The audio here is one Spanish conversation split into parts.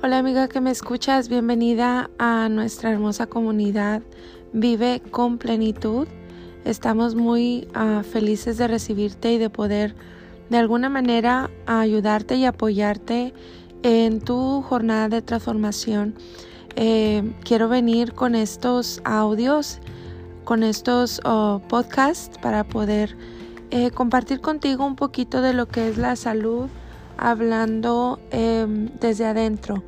Hola amiga que me escuchas, bienvenida a nuestra hermosa comunidad Vive con plenitud. Estamos muy uh, felices de recibirte y de poder de alguna manera ayudarte y apoyarte en tu jornada de transformación. Eh, quiero venir con estos audios, con estos uh, podcasts para poder eh, compartir contigo un poquito de lo que es la salud hablando em, desde adentro.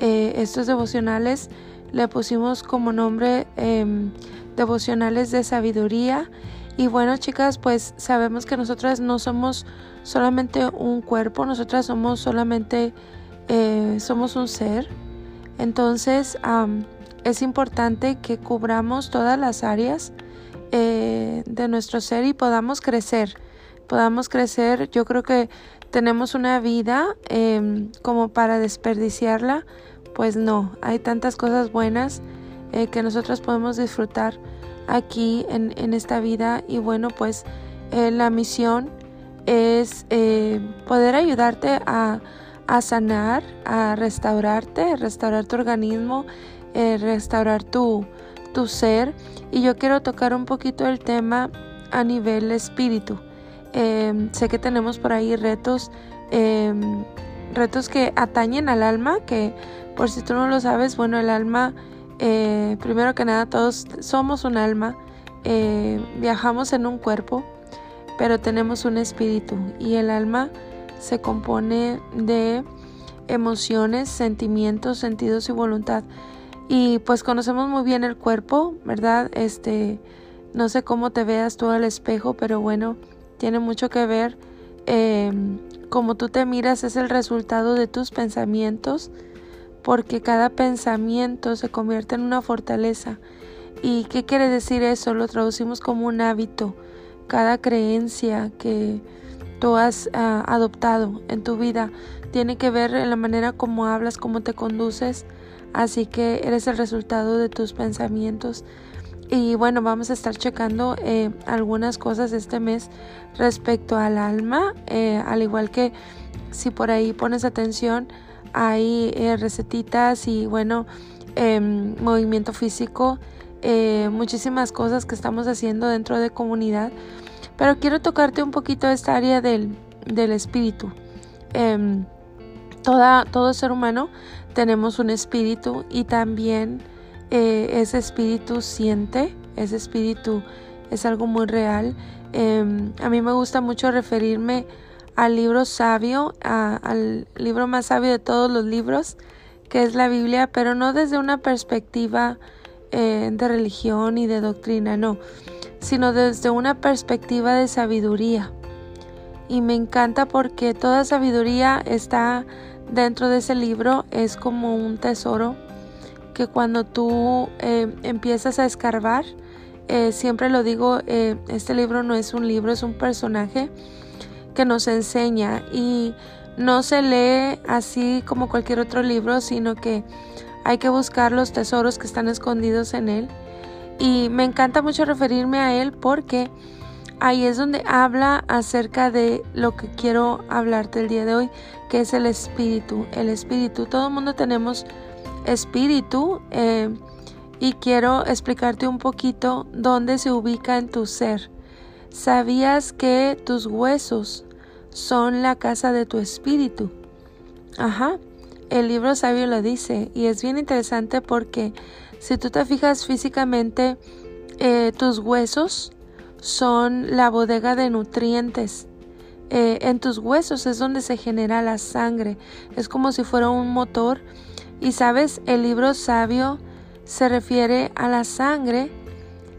Eh, estos devocionales le pusimos como nombre em, devocionales de sabiduría. Y bueno, chicas, pues sabemos que nosotras no somos solamente un cuerpo, nosotras somos solamente, eh, somos un ser. Entonces, es importante que cubramos todas las áreas eh, de nuestro ser y podamos crecer. Podamos crecer. Yo creo que tenemos una vida em, como para desperdiciarla, pues no, hay tantas cosas buenas eh, que nosotros podemos disfrutar aquí en, esta vida y bueno, pues eh, la misión es eh, poder ayudarte a, sanar, a restaurarte, a restaurar tu organismo, restaurar tu, tu ser y yo quiero tocar un poquito el tema a nivel espíritu. Em, sé que tenemos por ahí retos, em, retos que atañen al alma, que por si tú no lo sabes, bueno, el alma, eh, primero que nada, todos somos un alma, eh, viajamos en un cuerpo, pero tenemos un espíritu y el alma se compone de emociones, sentimientos, sentidos y voluntad. Y pues conocemos muy bien el cuerpo, ¿verdad? Este, no sé cómo te veas tú al espejo, pero bueno, tiene mucho que ver eh, como tú te miras es el resultado de tus pensamientos porque cada pensamiento se convierte en una fortaleza. ¿Y qué quiere decir eso? Lo traducimos como un hábito. Cada creencia que tú has ah, adoptado en tu vida tiene que ver en la manera como hablas, cómo te conduces. Así que eres el resultado de tus pensamientos. Y bueno, vamos a estar checando eh, algunas cosas este mes respecto al alma, eh, al igual que si por ahí pones atención, hay eh, recetitas y bueno, em, movimiento físico, muchísimas cosas que estamos haciendo dentro de comunidad. Pero quiero tocarte un poquito esta área del, del espíritu. Em, toda, todo ser humano tenemos un espíritu y también eh, ese espíritu siente, ese espíritu es algo muy real. Em, a mí me gusta mucho referirme al libro sabio, al libro más sabio de todos los libros, que es la Biblia, pero no desde una perspectiva eh, de religión y de doctrina, no, sino desde una perspectiva de sabiduría. Y me encanta porque toda sabiduría está dentro de ese libro, es como un tesoro que cuando tú eh, empiezas a escarbar, eh, siempre lo digo, eh, este libro no es un libro, es un personaje que nos enseña y no se lee así como cualquier otro libro, sino que hay que buscar los tesoros que están escondidos en él. Y me encanta mucho referirme a él porque ahí es donde habla acerca de lo que quiero hablarte el día de hoy, que es el espíritu. El espíritu, todo el mundo tenemos espíritu eh, y quiero explicarte un poquito dónde se ubica en tu ser. ¿Sabías que tus huesos son la casa de tu espíritu? Ajá, el libro sabio lo dice y es bien interesante porque si tú te fijas físicamente, eh, tus huesos son la bodega de nutrientes. Eh, en tus huesos es donde se genera la sangre. Es como si fuera un motor y sabes, el libro sabio se refiere a la sangre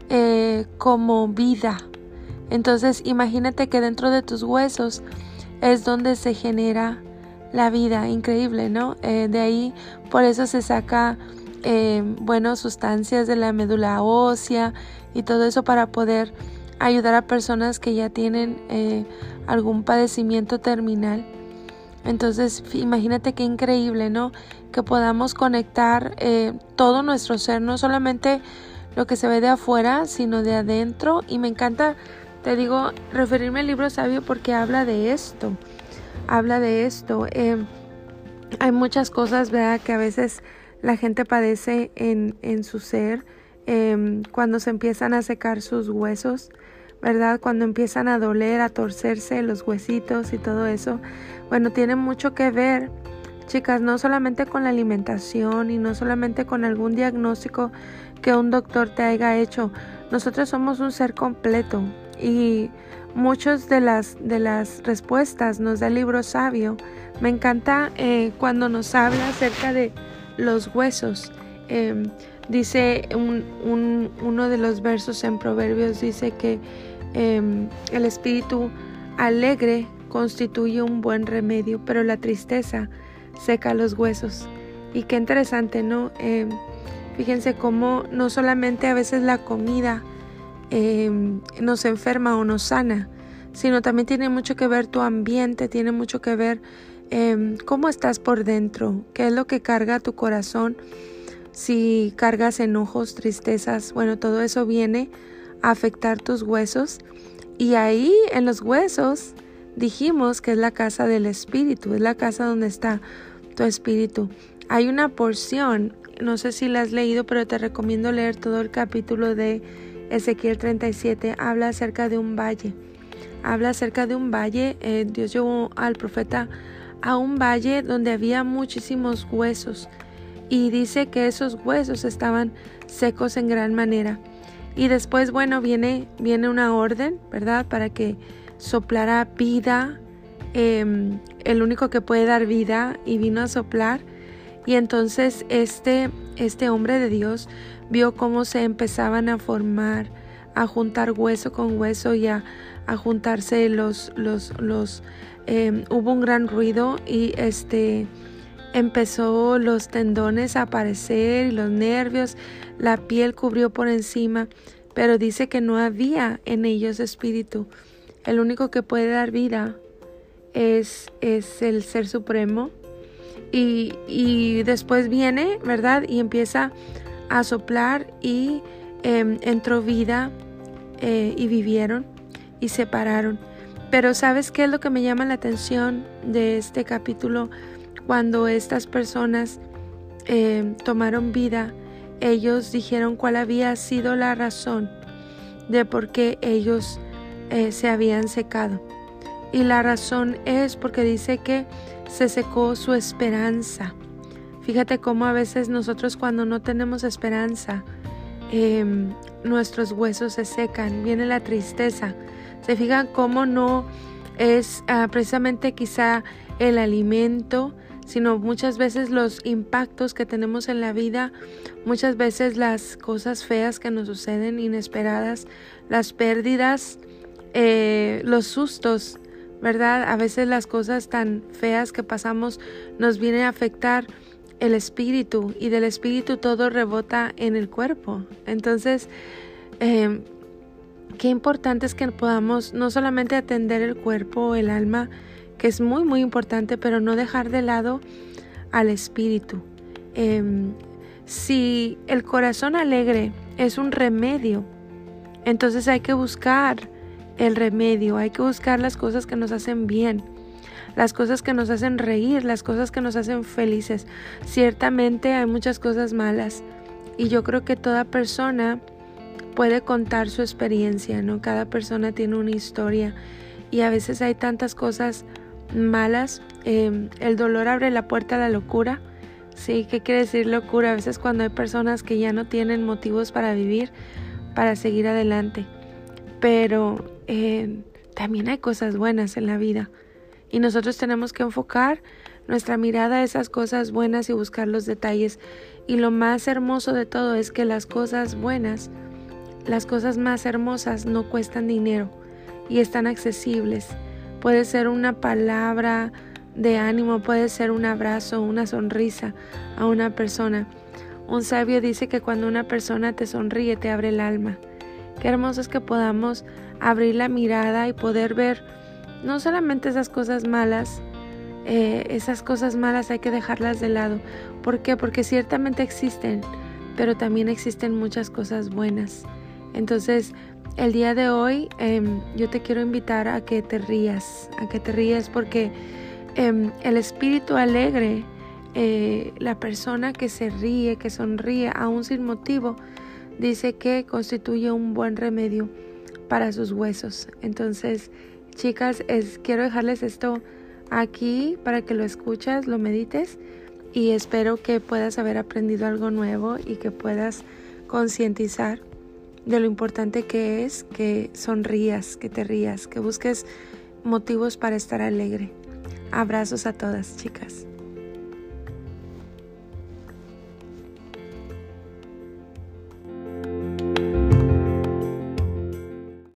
eh, como vida. Entonces imagínate que dentro de tus huesos es donde se genera la vida, increíble, ¿no? Eh, de ahí por eso se saca, eh, bueno, sustancias de la médula ósea y todo eso para poder ayudar a personas que ya tienen algún padecimiento terminal. Entonces, imagínate qué increíble, ¿no? Que podamos conectar eh, todo nuestro ser, no solamente lo que se ve de afuera, sino de adentro. Y me encanta, te digo, referirme al libro sabio porque habla de esto, habla de esto. Em, hay muchas cosas, ¿verdad? Que a veces la gente padece en, en su ser em, cuando se empiezan a secar sus huesos, ¿verdad? Cuando empiezan a doler, a torcerse los huesitos y todo eso. Bueno, tiene mucho que ver, chicas, no solamente con la alimentación y no solamente con algún diagnóstico que un doctor te haya hecho. Nosotros somos un ser completo y muchas de las, de las respuestas nos da el libro sabio. Me encanta eh, cuando nos habla acerca de los huesos. Em, dice un, uno de los versos en Proverbios, dice que em, el espíritu alegre constituye un buen remedio, pero la tristeza seca los huesos. Y qué interesante, ¿no? Em, fíjense cómo no solamente a veces la comida nos enferma o nos sana, sino también tiene mucho que ver tu ambiente, tiene mucho que ver Em, cómo estás por dentro, qué es lo que carga tu corazón, si cargas enojos, tristezas, bueno, todo eso viene afectar tus huesos y ahí en los huesos dijimos que es la casa del espíritu, es la casa donde está tu espíritu. Hay una porción, no sé si la has leído, pero te recomiendo leer todo el capítulo de Ezequiel 37, habla acerca de un valle. Habla acerca de un valle, eh, Dios llevó al profeta a un valle donde había muchísimos huesos y dice que esos huesos estaban secos en gran manera. Y después, bueno, viene, viene una orden, ¿verdad? Para que soplara vida, em, el único que puede dar vida, y vino a soplar. Y entonces este, este hombre de Dios vio cómo se empezaban a formar, a juntar hueso con hueso y a, a juntarse los, los, los, Em, hubo un gran ruido y este empezó los tendones a aparecer y los nervios, la piel cubrió por encima, pero dice que no había en ellos espíritu. El único que puede dar vida es, es el Ser Supremo. Y, y, después viene, ¿verdad? Y empieza a soplar y em, entró vida eh, y vivieron y se pararon. Pero ¿sabes qué es lo que me llama la atención de este capítulo? Cuando estas personas eh, tomaron vida, ellos dijeron cuál había sido la razón de por qué ellos eh, se habían secado. Y la razón es porque dice que se secó su esperanza. Fíjate cómo a veces nosotros cuando no tenemos esperanza, em, nuestros huesos se secan, viene la tristeza, se fijan cómo no es ah, precisamente quizá el alimento, sino muchas veces los impactos que tenemos en la vida, muchas veces las cosas feas que nos suceden, inesperadas, las pérdidas, eh, los sustos, ¿verdad? A veces las cosas tan feas que pasamos nos vienen a afectar el espíritu y del espíritu todo rebota en el cuerpo. Entonces, eh, qué importante es que podamos no solamente atender el cuerpo el alma, que es muy, muy importante, pero no dejar de lado al espíritu. Em, si el corazón alegre es un remedio, entonces hay que buscar el remedio, hay que buscar las cosas que nos hacen bien, las cosas que nos hacen reír, las cosas que nos hacen felices. Ciertamente hay muchas cosas malas y yo creo que toda persona puede contar su experiencia, ¿no? Cada persona tiene una historia y a veces hay tantas cosas malas. Em, el dolor abre la puerta a la locura. Sí, ¿qué quiere decir locura? A veces cuando hay personas que ya no tienen motivos para vivir, para seguir adelante. Pero em, también hay cosas buenas en la vida y nosotros tenemos que enfocar nuestra mirada a esas cosas buenas y buscar los detalles. Y lo más hermoso de todo es que las cosas buenas las cosas más hermosas no cuestan dinero y están accesibles. Puede ser una palabra de ánimo, puede ser un abrazo, una sonrisa a una persona. Un sabio dice que cuando una persona te sonríe te abre el alma. Qué hermoso es que podamos abrir la mirada y poder ver no solamente esas cosas malas, eh, esas cosas malas hay que dejarlas de lado. ¿Por qué? Porque ciertamente existen, pero también existen muchas cosas buenas. Entonces, el día de hoy em, yo te quiero invitar a que te rías, a que te rías porque em, el espíritu alegre eh, la persona que se ríe, que sonríe, aún sin motivo, dice que constituye un buen remedio para sus huesos. Entonces, chicas, es, quiero dejarles esto aquí para que lo escuches, lo medites y espero que puedas haber aprendido algo nuevo y que puedas concientizar de lo importante que es que sonrías, que te rías, que busques motivos para estar alegre. Abrazos a todas, chicas.